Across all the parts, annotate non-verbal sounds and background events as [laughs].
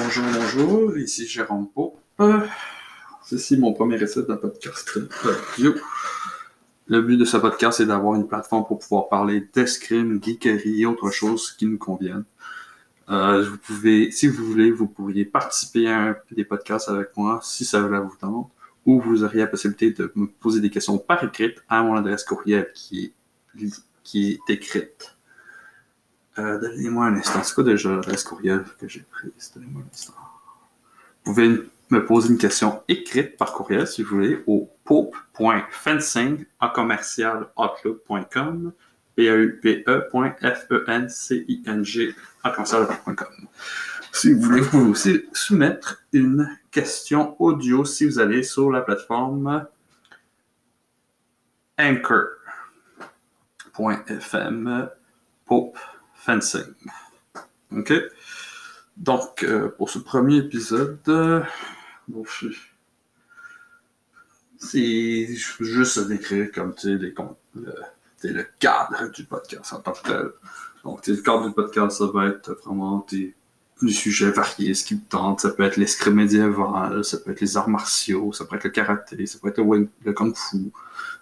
Bonjour, bonjour, ici Jérôme Pope. Ceci est mon premier essai d'un podcast audio. Le but de ce podcast est d'avoir une plateforme pour pouvoir parler d'escrime, geekerie et autre chose qui nous conviennent. Euh, si vous voulez, vous pourriez participer à un des podcasts avec moi si ça vous tente, ou vous auriez la possibilité de me poser des questions par écrit à mon adresse courriel qui est, qui est écrite. Euh, donnez-moi un instant. C'est quoi déjà l'adresse courriel que j'ai prise? Donnez-moi un instant. Vous pouvez me poser une question écrite par courriel, si vous voulez, au pope.fencing à commercialoutlook.com p a u p e.f-e-n-c-i-n-g à commercialoutlook.com. Si vous voulez, vous pouvez aussi soumettre une question audio si vous allez sur la plateforme anchor.fm Pope fencing. OK? Donc, euh, pour ce premier épisode, euh, bon, c'est juste décrire comme le, le cadre du podcast en tant que tel. Donc, le cadre du podcast, ça va être vraiment des, sujets variés, ce qui me tente. Ça peut être l'escrime médiéval, ça peut être les arts martiaux, ça peut être le karaté, ça peut être le, kung fu.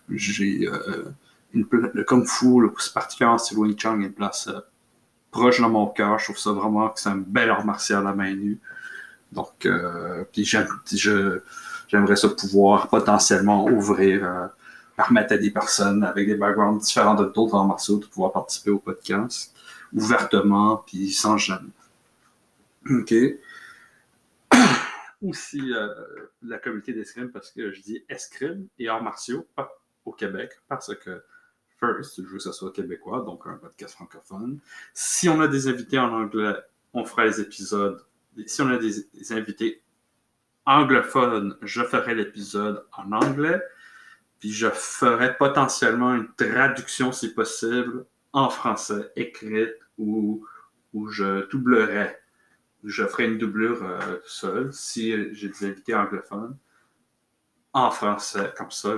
J'ai euh, le kung fu, le, particulièrement c'est Wing Chun, une place proche de mon cœur. Je trouve ça vraiment que c'est un bel art martial à main nue. Donc, euh, puis j'aimerais ça pouvoir potentiellement ouvrir, euh, permettre à des personnes avec des backgrounds différents de d'autres arts martiaux de pouvoir participer au podcast ouvertement puis sans gêne. OK. [coughs] Aussi, euh, la communauté d'escrime, parce que je dis escrime et arts martiaux au Québec, parce que First, je veux que ce soit québécois, donc un podcast francophone. Si on a des invités en anglais, on fera les épisodes. Si on a des, invités anglophones, je ferai l'épisode en anglais. Puis je ferai potentiellement une traduction, si possible, en français, écrite, ou, ou je doublerai. Je ferai une doublure euh, seule si j'ai des invités anglophones en français, comme ça,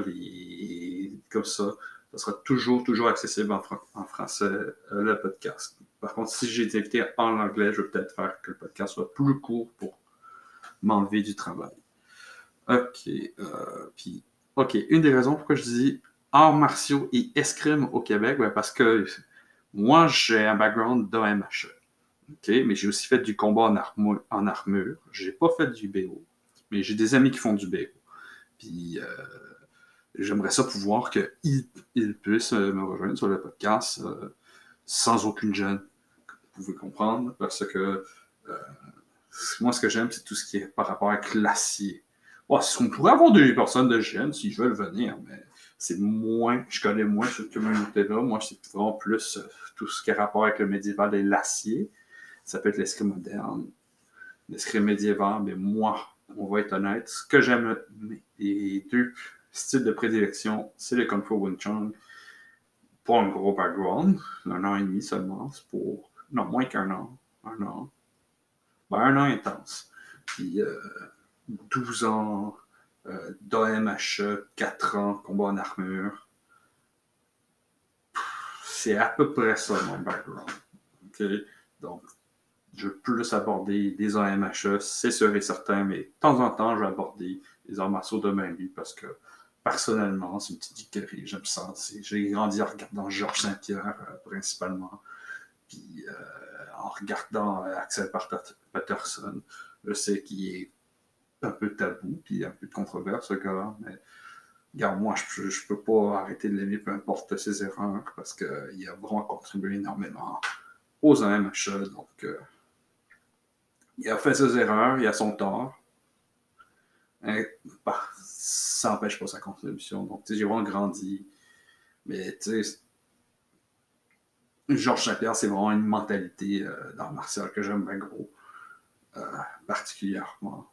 comme ça ça sera toujours, toujours accessible en, français, euh, le podcast. Par contre, si j'ai été en anglais, je vais peut-être faire que le podcast soit plus court pour m'enlever du travail. OK. Euh, puis, OK. Une des raisons pourquoi je dis arts martiaux et escrime au Québec, ben parce que moi, j'ai un background d'OMHE. OK. Mais j'ai aussi fait du combat en, armure. En armure. J'ai pas fait du BO. Mais j'ai des amis qui font du BO. Puis, euh, j'aimerais ça pouvoir qu'ils il puissent euh, me rejoindre sur le podcast euh, sans aucune gêne. Vous pouvez comprendre, parce que euh, moi, ce que j'aime, c'est tout ce qui est par rapport avec l'acier. on pourrait avoir des personnes de gêne s'ils veulent venir, mais c'est moins, je connais moins cette communauté-là. Moi, c'est vraiment plus tout ce qui est rapport avec le médiéval et l'acier. Ça peut être l'escrime moderne, l'escrime médiéval, mais moi, on va être honnête, ce que j'aime, les deux style de prédilection, c'est le Kung Fu Wing Chun. Pour un gros background, un an et demi seulement, c'est pour. Non, moins qu'un an. Un an. Ben, un an intense. Puis euh, 12 ans euh, d'OMHE, 4 ans combat en armure. C'est à peu près ça mon background. Donc, je veux plus aborder des AMHE, c'est sûr et certain, mais de temps en temps, je vais aborder les arts martiaux de main parce que personnellement, c'est une petite dictérie, j'aime ça. J'ai grandi en regardant Georges Saint-Pierre euh, principalement, puis euh, en regardant euh, Axel Patterson. Je sais qu'il est un peu tabou, puis un peu de controverse, ce gars-là, mais regarde, moi, je ne peux pas arrêter de l'aimer, peu importe ses erreurs, parce qu'il a vraiment contribué énormément aux AMHE, donc il a fait ses erreurs, il a son tort. Bah, ça n'empêche pas sa contribution. Donc, tu sais, j'ai vraiment grandi. Mais, tu sais, Georges Saint-Pierre, c'est vraiment une mentalité euh, dans martial que j'aime bien gros. Euh, particulièrement.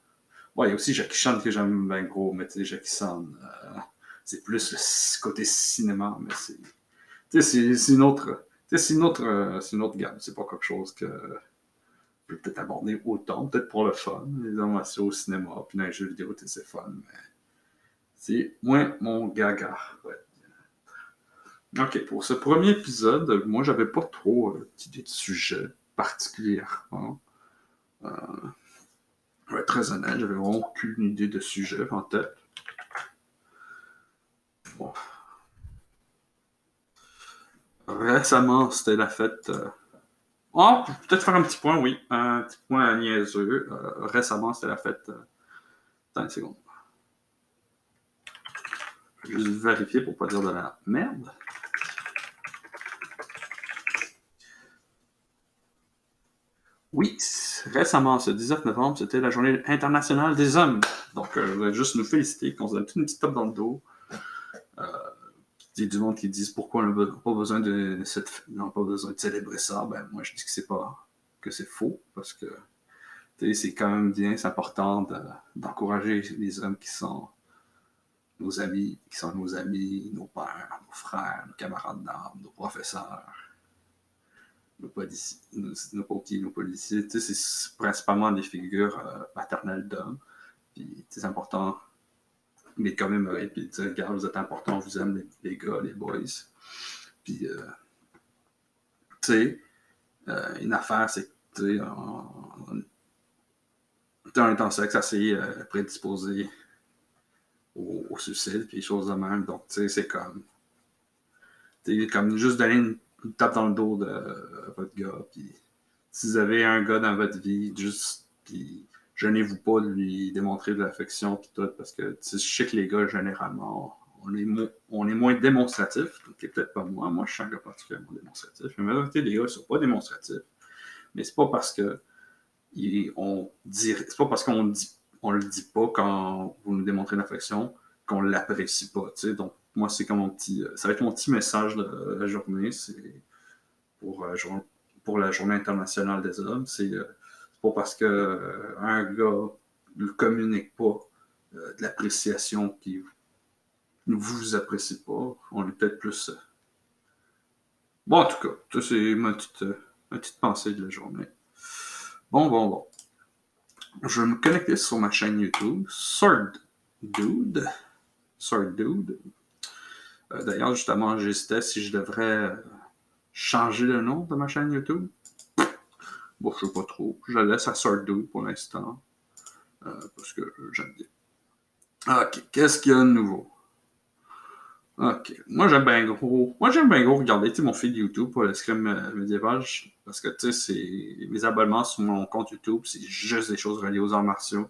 Ouais, il y a aussi Jackie Chan que j'aime bien gros, mais tu sais, Jackie Chan, euh, c'est plus le côté cinéma, mais c'est. Tu sais, c'est une autre. c'est une autre, c'est une autre gamme. C'est pas quelque chose que peut-être aborder autant, peut-être pour le fun, les animations au cinéma, puis dans les jeux vidéo, c'est fun, mais c'est moins mon gaga. Ok, pour ce premier épisode, moi, j'avais pas trop euh, d'idée de sujet particulièrement. Euh, très honnête, j'avais vraiment aucune idée de sujet en tête. Bon. Récemment, c'était la fête. Euh... Oh, peut-être faire un petit point, oui. Un petit point niaiseux. Euh, récemment, c'était la fête. Euh... Attends une seconde. Je vais juste vérifier pour pas dire de la merde. Oui, récemment, ce 19 novembre, c'était la journée internationale des hommes. Donc, euh, je voudrais juste nous féliciter, qu'on se donne une petite tape dans le dos. Il y a du monde qui disent pourquoi on n'a pas besoin de cette, pas besoin de célébrer ça. Ben, moi, je dis que c'est pas, que c'est faux, parce que c'est quand même bien, c'est important d'encourager les hommes qui sont nos amis, qui sont nos amis, nos pères, nos frères, nos camarades d'armes, nos professeurs nos policiers, nos, nos policiers, c'est principalement des figures euh, paternelles d'hommes. Puis c'est important mais quand même, puis dire, regarde, vous êtes important, je vous aime les, gars, les boys. Puis, euh, tu sais, euh, une affaire, c'est que, tu sais, on, on, est en sexe assez prédisposé au, au, suicide, puis les choses de même. Donc, tu sais, c'est comme, tu sais, comme juste donner une tape dans le dos de votre gars. Puis, si vous avez un gars dans votre vie, juste, puis, gênez-vous pas de lui démontrer de l'affection, tout, parce que je sais que les gars, généralement, on est, on est moins démonstratifs. Donc, peut-être pas moi. Moi, je suis un gars particulièrement démonstratif. La majorité des gars ne sont pas démonstratifs. Mais c'est pas parce que c'est pas parce qu'on dit, on le dit pas quand vous nous démontrez l'affection qu'on l'apprécie pas. Donc, moi, c'est comme mon petit. Euh, ça va être mon petit message de la journée. C'est pour, euh, pour la Journée internationale des hommes. C'est euh, pas parce que un gars ne communique pas de l'appréciation qui ne vous apprécie pas. On est peut-être plus. Bon, en tout cas, c'est ma petite, ma petite pensée de la journée. Bon, bon, bon. Je vais me connecter sur ma chaîne YouTube, Sword Dude. Sword Dude. Euh, d'ailleurs, justement, j'hésitais si je devrais changer le nom de ma chaîne YouTube. Bon, je sais pas trop. Je laisse à Dude pour l'instant. Euh, parce que j'aime bien. Ok, qu'est-ce qu'il y a de nouveau? Ok, moi j'aime bien gros. Moi j'aime bien gros regarder mon feed YouTube pour l'escrime euh, médiéval. Parce que tu sais, mes abonnements sur mon compte YouTube, c'est juste des choses reliées aux arts martiaux.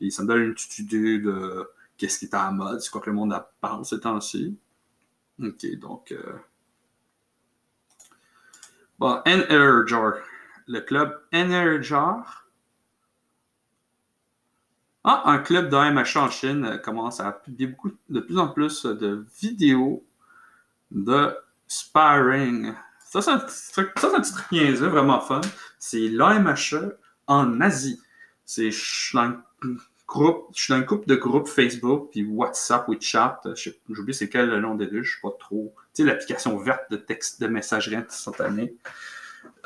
Et ça me donne une petite idée de qu'est-ce qui est en mode, c'est quoi que le monde parle ces temps-ci. Ok, donc. Euh... Bon, Energar. Le club Energar. Ah, un club d'AMH en Chine euh, commence à publier beaucoup, de plus en plus de vidéos de sparring. Ça, c'est un, petit truc niaiseux, vraiment fun. C'est l'AMHE en Asie. C'est groupe, je suis dans un couple de groupes Facebook, puis WhatsApp, WeChat, j'oublie c'est quel le nom des deux, je suis pas trop. Tu sais, l'application verte de texte, de messagerie instantanée.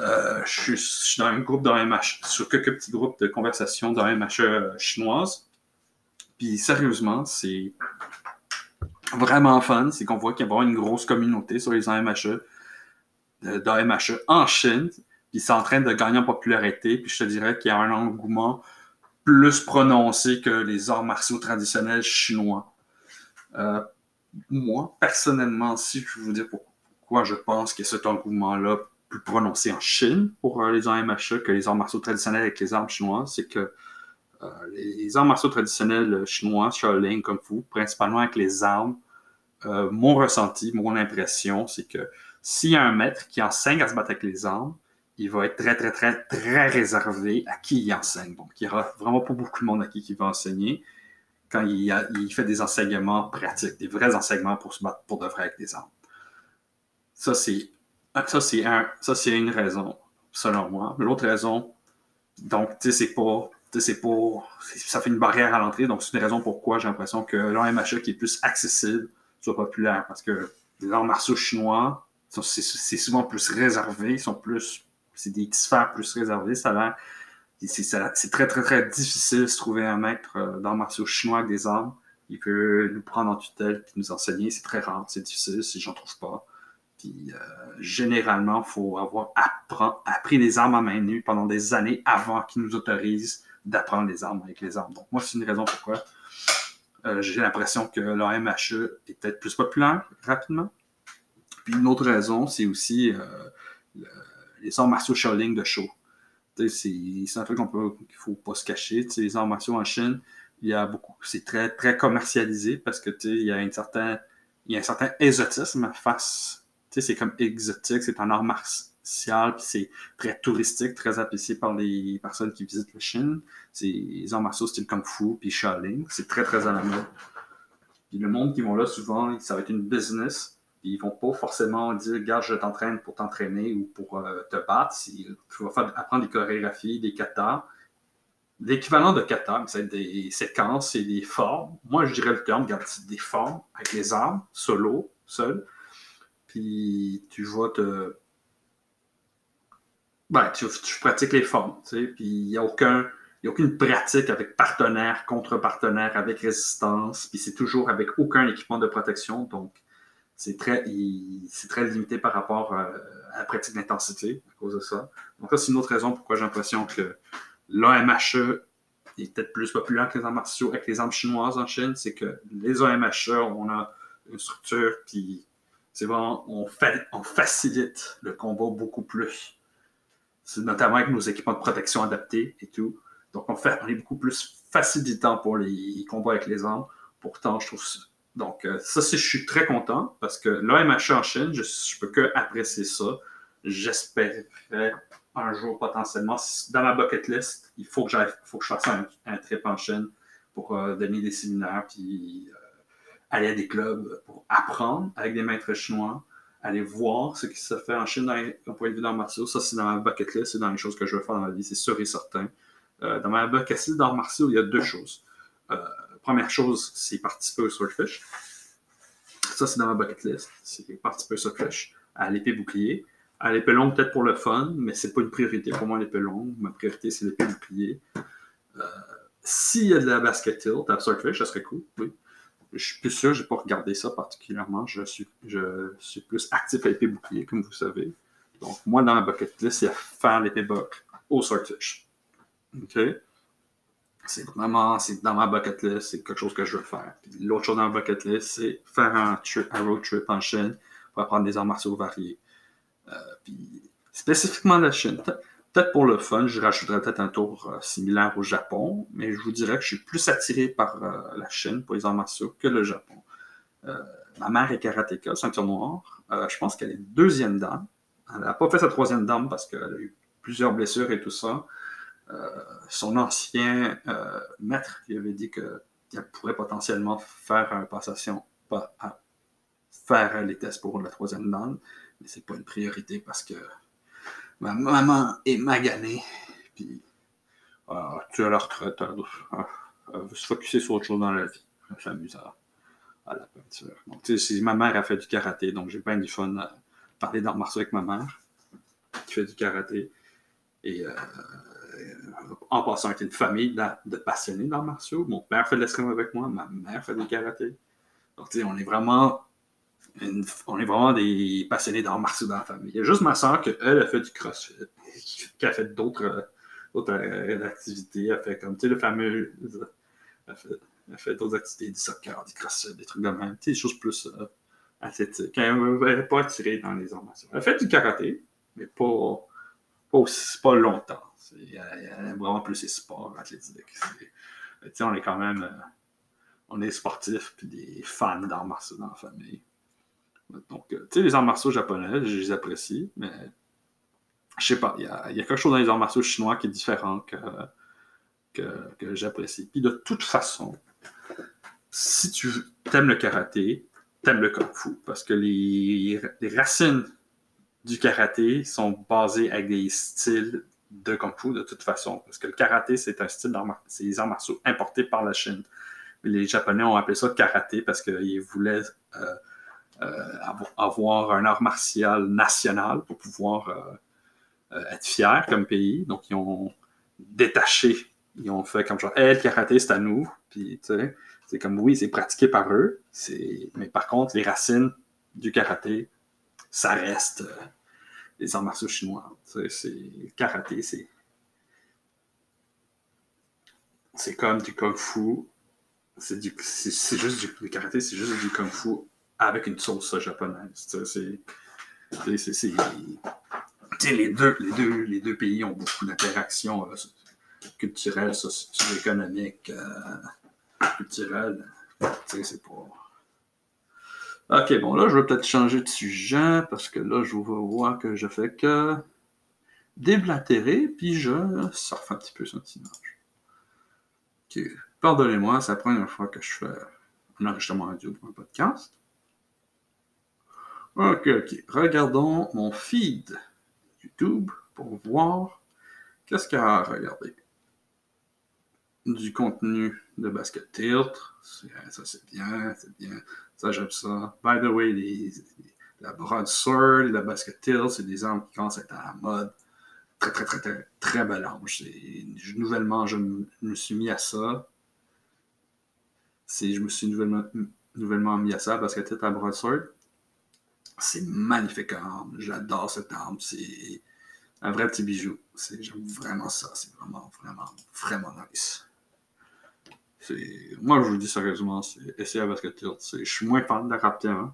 Euh, je, suis, dans un groupe d'AMH, sur quelques petits groupes de conversation d'AMH euh, chinoise. Puis sérieusement, c'est vraiment fun. C'est qu'on voit qu'il y a une grosse communauté sur les AMHE, d'AMHE en Chine. Puis c'est en train de gagner en popularité. Puis je te dirais qu'il y a un engouement plus prononcé que les arts martiaux traditionnels chinois. Euh, moi, personnellement, si je vous dire pourquoi je pense que cet engouement-là plus prononcé en Chine pour euh, les arts MHE que les arts martiaux traditionnels avec les armes chinoises, c'est que euh, les arts martiaux traditionnels chinois, Shaolin, Kung Fu, principalement avec les armes, mon ressenti, mon impression, c'est que s'il y a un maître qui enseigne à se battre avec les armes, il va être très, très, très, très réservé à qui il enseigne. Donc, il n'y aura vraiment pas beaucoup de monde à qui il va enseigner quand il, il, fait des enseignements pratiques, des vrais enseignements pour se battre pour de vrai avec des armes. Ça, c'est ça, c'est un, une raison, selon moi. L'autre raison, donc, tu sais, c'est pas, c'est pas, ça fait une barrière à l'entrée, donc c'est une raison pourquoi j'ai l'impression que l'AMHE qui est plus accessible soit populaire, parce que les arts martiaux chinois, c'est souvent plus réservé, ils sont plus c'est des sphères plus réservées. Ça c'est très, très, très difficile de se trouver un maître euh, le martiaux chinois avec des armes. Il peut nous prendre en tutelle et nous enseigner. C'est très rare, c'est difficile si j'en trouve pas. Puis généralement, il faut avoir appris les armes à main nue pendant des années avant qu'ils nous autorisent d'apprendre les armes avec les armes. Donc moi, c'est une raison pourquoi j'ai l'impression que la MHE est peut-être plus populaire rapidement. Puis une autre raison, c'est aussi les arts martiaux Shaolin de show. C'est un truc qu'on peut qu'il faut pas se cacher. les arts martiaux en Chine, il y a beaucoup. C'est très, très commercialisé parce que il y a un certain. Il y a un certain exotisme face. C'est comme exotique, c'est un art martial, puis c'est très touristique, très apprécié par les personnes qui visitent la Chine. C'est les arts martiaux style Kung Fu, puis Shaolin. C'est très, très à la mode. Puis le monde qui vont là, souvent, ça va être une business ils vont pas forcément dire, regarde, je t'entraîne pour t'entraîner ou pour euh, te battre. Tu vas faire, apprendre des chorégraphies, des katas. L'équivalent de kata, c'est des séquences et des formes. Moi, je dirais le terme, regarde, des formes avec les armes, solo, seul. Puis tu vas te. Ben, tu, pratiques les formes, tu sais, puis il n'y a aucun. A aucune pratique avec partenaire, contre partenaire, avec résistance, puis c'est toujours avec aucun équipement de protection. Donc, c'est très, très limité par rapport euh, à, la pratique d'intensité à cause de ça. Donc, ça, c'est une autre raison pourquoi j'ai l'impression que l'AMHE est peut-être plus populaire que les arts martiaux avec les armes chinoises en Chine. C'est que les AMHE, on a une structure qui, c'est vraiment, on, facilite le combat beaucoup plus. C'est notamment avec nos équipements de protection adaptés et tout. Donc, on, fait, on est beaucoup plus facilitant pour les combats avec les armes. Pourtant, je trouve donc, euh, ça, je suis très content parce que l'AMH en Chine, je ne peux que apprécier ça. J'espérais un jour potentiellement, dans ma bucket list, il faut que, faut que je fasse un, trip en Chine pour euh, donner des séminaires, puis euh, aller à des clubs pour apprendre avec des maîtres chinois, aller voir ce qui se fait en Chine d'un point de vue d'art martiaux. Ça, c'est dans ma bucket list, c'est dans les choses que je veux faire dans ma vie, c'est sûr et certain. dans ma bucket list d'art martiaux, il y a deux choses première chose, c'est participer au Swordfish. Ça, c'est dans ma bucket list. C'est participer au Swordfish, à l'épée bouclier. À l'épée longue, peut-être pour le fun, mais c'est pas une priorité pour moi, l'épée longue. Ma priorité, c'est l'épée bouclier. Euh, s'il y a de la basket tilt à Swordfish, ça serait cool, oui. Je suis plus sûr, je n'ai pas regardé ça particulièrement. Je suis, je suis plus actif à l'épée bouclier, comme vous savez. Donc, moi, dans ma bucket list, il y a faire l'épée buck au Swordfish. OK? c'est vraiment, c'est dans ma bucket list, c'est quelque chose que je veux faire. L'autre chose dans ma bucket list, c'est faire un, road trip en Chine pour apprendre des arts martiaux variés. Euh, puis, spécifiquement la Chine. Peut-être pour le fun, je rajouterais peut-être un tour euh, similaire au Japon, mais je vous dirais que je suis plus attiré par euh, la Chine pour les arts martiaux que le Japon. ma mère est karatéka, ceinture noire. je pense qu'elle est deuxième dame. Elle n'a pas fait sa troisième dame parce qu'elle a eu plusieurs blessures et tout ça. Euh, son ancien euh, maître qui avait dit qu'elle pourrait potentiellement faire une passation, pas faire les tests pour la troisième dame, mais c'est pas une priorité parce que ma maman est maganée, puis ah, tu as la retraite, elle, veut se focuser sur autre chose dans la vie. Elle s'amuse à, la peinture. Donc, ma mère a fait du karaté, donc j'ai bien du fun à parler d'art martiaux avec ma mère, qui fait du karaté. Et euh, en passant avec une famille de, passionnés d'arts martiaux. Mon père fait de l'escrime avec moi, ma mère fait du karaté. Donc, tu sais, on est vraiment on est vraiment des passionnés d'arts martiaux dans la famille. Il y a juste ma soeur qui, elle, a fait du crossfit, qui a fait d'autres euh, activités. Elle fait comme, tu sais, le fameux. Elle fait, d'autres activités, du soccer, du crossfit, des trucs de même. Tu sais, des choses plus euh, athlétiques. Elle n'est pas attirée dans les arts martiaux. Elle fait du karaté, mais pas, pas, aussi, pas longtemps. Il y, a, vraiment plus les sports athlétiques. on est quand même. Euh, on est sportifs puis des fans d'arts martiaux dans la famille. Donc, euh, tu sais, les arts martiaux japonais, je les apprécie, mais je sais pas, il y a, quelque chose dans les arts martiaux chinois qui est différent que, que, j'apprécie. Puis de toute façon, si tu aimes le karaté, t'aimes le kung fu, parce que les, les racines du karaté sont basées avec des styles de Kung Fu de toute façon. Parce que le karaté, c'est un style d'art c'est des arts martiaux importés par la Chine. les Japonais ont appelé ça karaté parce qu'ils voulaient euh, avoir un art martial national pour pouvoir euh, être fiers comme pays. Donc, ils ont détaché, ils ont fait comme genre, hey, le karaté, c'est à nous. Puis, tu sais, c'est comme, oui, c'est pratiqué par eux, mais par contre, les racines du karaté ça reste euh, les arts martiaux chinois. C'est karaté, c'est. C'est comme du kung fu. C'est juste du karaté, c'est juste du kung fu avec une sauce japonaise. C'est. Les deux, pays ont beaucoup d'interactions euh, culturelles, socio-économiques, euh, culturelles. C'est pas. Ok, bon, là, je vais peut-être changer de sujet parce que là, je vois que je fais que déblatérer, puis je surfe un petit peu sur cette image. Pardonnez-moi, c'est la première fois que je fais un enregistrement audio pour un podcast. Ok, ok. Regardons mon feed YouTube pour voir qu'est-ce qu'il y a à regarder. Du contenu de Basket Tilt. Ça, c'est bien, c'est bien. Ça, j'aime ça. By the way, la broadsword la basket tilt, c'est des armes qui commencent à être à la mode. Très, très, très, très, très bel. Nouvellement, je me suis mis à ça. Je me suis nouvellement, nouvellement mis à ça, basket tilt à broadsword. C'est magnifique arme. J'adore cette arme. C'est un vrai petit bijou. J'aime vraiment ça. C'est vraiment, vraiment, vraiment nice. Moi, je vous dis sérieusement, c'est essayer avec Je suis moins fan de la Raptor.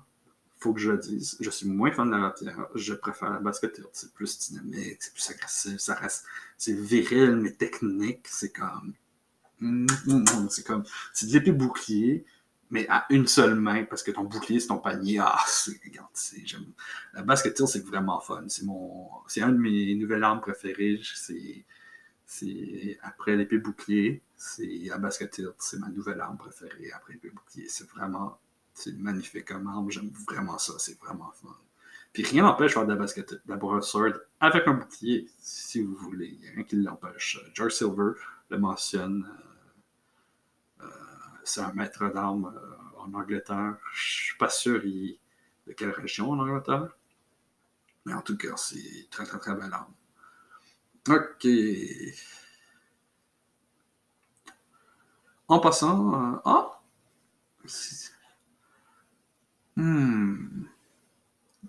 Faut que je le dise. Je suis moins fan de la Raptor. Je préfère la basket C'est plus dynamique, c'est plus agressif. Ça reste. C'est viril, mais technique. C'est comme. C'est comme. C'est de l'épée bouclier, mais à une seule main, parce que ton bouclier, c'est ton panier. Ah, c'est. Regarde, j'aime. La basket c'est vraiment fun. C'est mon. C'est un de mes nouvelles armes préférées. C'est c'est après l'épée bouclier, c'est à basket c'est ma nouvelle arme préférée après l'épée bouclier. C'est vraiment, c'est magnifique comme arme, j'aime vraiment ça, c'est vraiment fun. Puis rien n'empêche de faire de la basket, de la broadsword avec un bouclier, si vous voulez. Il n'y a rien qui l'empêche. George Silver le mentionne. C'est un maître d'armes euh, en Angleterre. Je suis pas sûr de quelle région en Angleterre. Mais en tout cas, c'est très très très belle arme. Ok. En passant, euh, ah, hmm.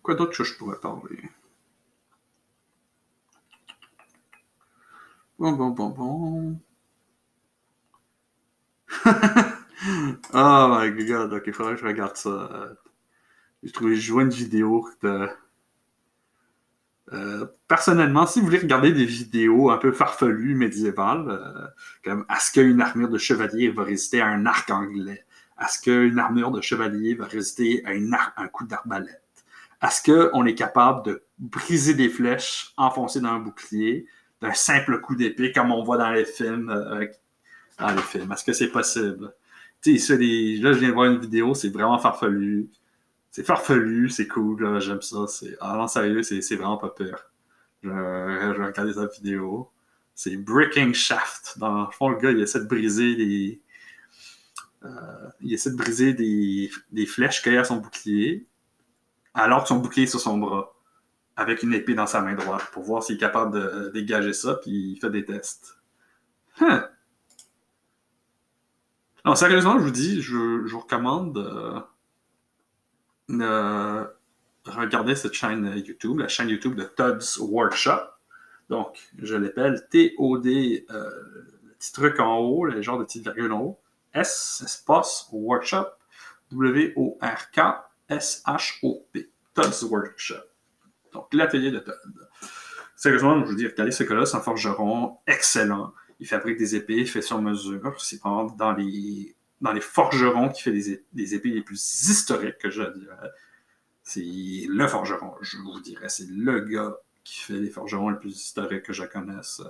quoi d'autre que je pourrais parler? Bon, bon, bon, bon. [laughs] oh my god, ok, il faudrait que je regarde ça. J'ai trouvé, je vois une vidéo euh, personnellement, si vous voulez regarder des vidéos un peu farfelues médiévales, euh, comme est-ce qu'une armure de chevalier va résister à un arc anglais? Est-ce qu'une armure de chevalier va résister à un coup d'arbalète? Est-ce qu'on est capable de briser des flèches enfoncées dans un bouclier d'un simple coup d'épée comme on voit dans les films? Euh, dans les films? Est-ce que c'est possible? Tu sais, là, je viens de voir une vidéo, c'est vraiment farfelu c'est farfelu, c'est cool, j'aime ça. Ah non, sérieux, c'est, vraiment pas peur. Je, je regardé sa vidéo. C'est Breaking Shaft. Dans le fond, le gars, il essaie de briser des. Euh, il essaie de briser des, des flèches qu'il a à son bouclier, alors que son bouclier est sur son bras, avec une épée dans sa main droite, pour voir s'il est capable de dégager ça, puis il fait des tests. Hein? Non, sérieusement, je vous dis, je, vous recommande. Euh, euh, regardez cette chaîne YouTube, la chaîne YouTube de Todd's Workshop. Donc, je l'appelle T-O-D, euh, le petit truc en haut, le genre de petite virgule en haut, S, espace, Workshop, W-O-R-K-S-H-O-P. Todd's Workshop. Donc, l'atelier de Todd. Sérieusement, je vous dis, regardez ce gars-là, c'est un forgeron excellent. Il fabrique des épées, fait sur mesure. C'est vraiment dans les dans les forgerons qui fait des, épées les plus historiques que je dirais. C'est le forgeron, je vous dirais. C'est le gars qui fait les forgerons les plus historiques que je connaisse.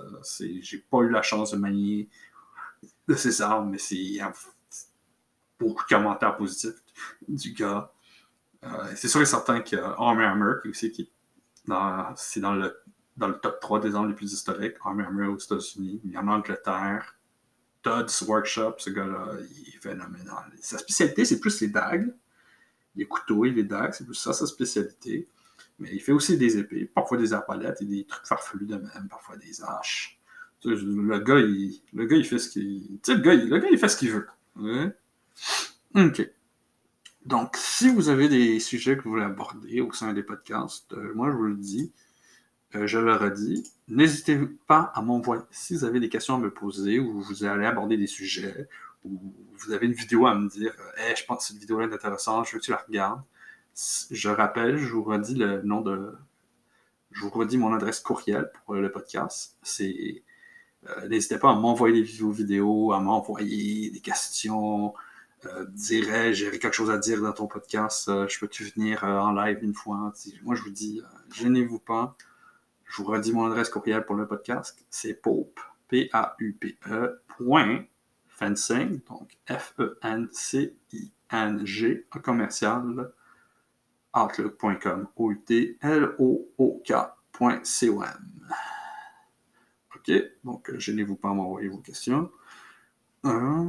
J'ai pas eu la chance de manier de ses armes, mais c'est beaucoup de commentaires positifs du gars. Euh, c'est sûr et certain qu'il y a Army Hammer qui aussi qui c'est dans le dans le top 3 des armes les plus historiques. Army Hammer aux États-Unis, il y en a en Angleterre, Todd's Workshop, ce gars-là, il est phénoménal. Sa spécialité, c'est plus les dagues. Les couteaux et les dagues, c'est plus ça sa spécialité. Mais il fait aussi des épées, parfois des arbalètes et des trucs farfelus de même, parfois des haches. Le gars, il, le gars, il fait ce qu'il. Le gars, le gars, il fait ce qu'il veut. OK. Donc, si vous avez des sujets que vous voulez aborder au sein des podcasts, euh, moi je vous le dis, euh, je le redis, n'hésitez pas à m'envoyer. Si vous avez des questions à me poser ou vous allez aborder des sujets ou vous avez une vidéo à me dire hey, je pense que cette vidéo-là est intéressante, je veux que tu la regardes. Je rappelle, je vous redis le nom de. Je vous redis mon adresse courriel pour le podcast. C'est. Euh, n'hésitez pas à m'envoyer des vidéos, à m'envoyer des questions. Euh, dirais, j'ai quelque chose à dire dans ton podcast, euh, je peux-tu venir en live une fois? Moi, je vous dis, gênez-vous pas. Je vous redis mon adresse courriel pour le podcast. C'est Pope, P-A-U-P-E, point, fencing, donc F-E-N-C-I-N-G, commercial, outlook.com, O-U-T-L-O-O-K.com. OK, donc euh, gênez-vous pas à m'envoyer vos questions. Euh,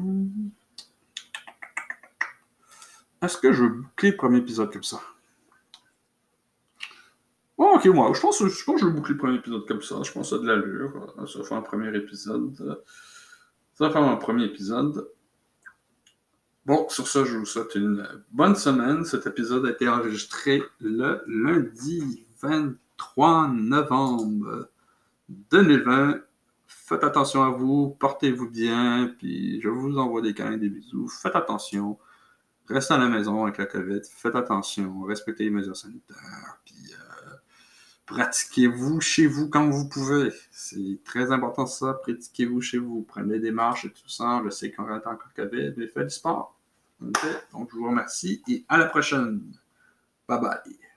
est-ce que je veux boucler le premier épisode comme ça? Oh, ok, moi, je pense, je pense que je vais boucler le premier épisode comme ça. Je pense que ça a de l'allure. Ça va faire un premier épisode. Ça va faire un premier épisode. Bon, sur ça, je vous souhaite une bonne semaine. Cet épisode a été enregistré le lundi 23 novembre 2020. Faites attention à vous, portez-vous bien, puis je vous envoie des câlins, des bisous. Faites attention. Restez à la maison avec la COVID. Faites attention. Respectez les mesures sanitaires. Puis pratiquez-vous chez vous quand vous pouvez. C'est très important ça. Pratiquez-vous chez vous. Prenez des marches et tout ça. Je sais qu'on reste encore COVID, mais faites du sport. Donc, je vous remercie et à la prochaine. Bye bye.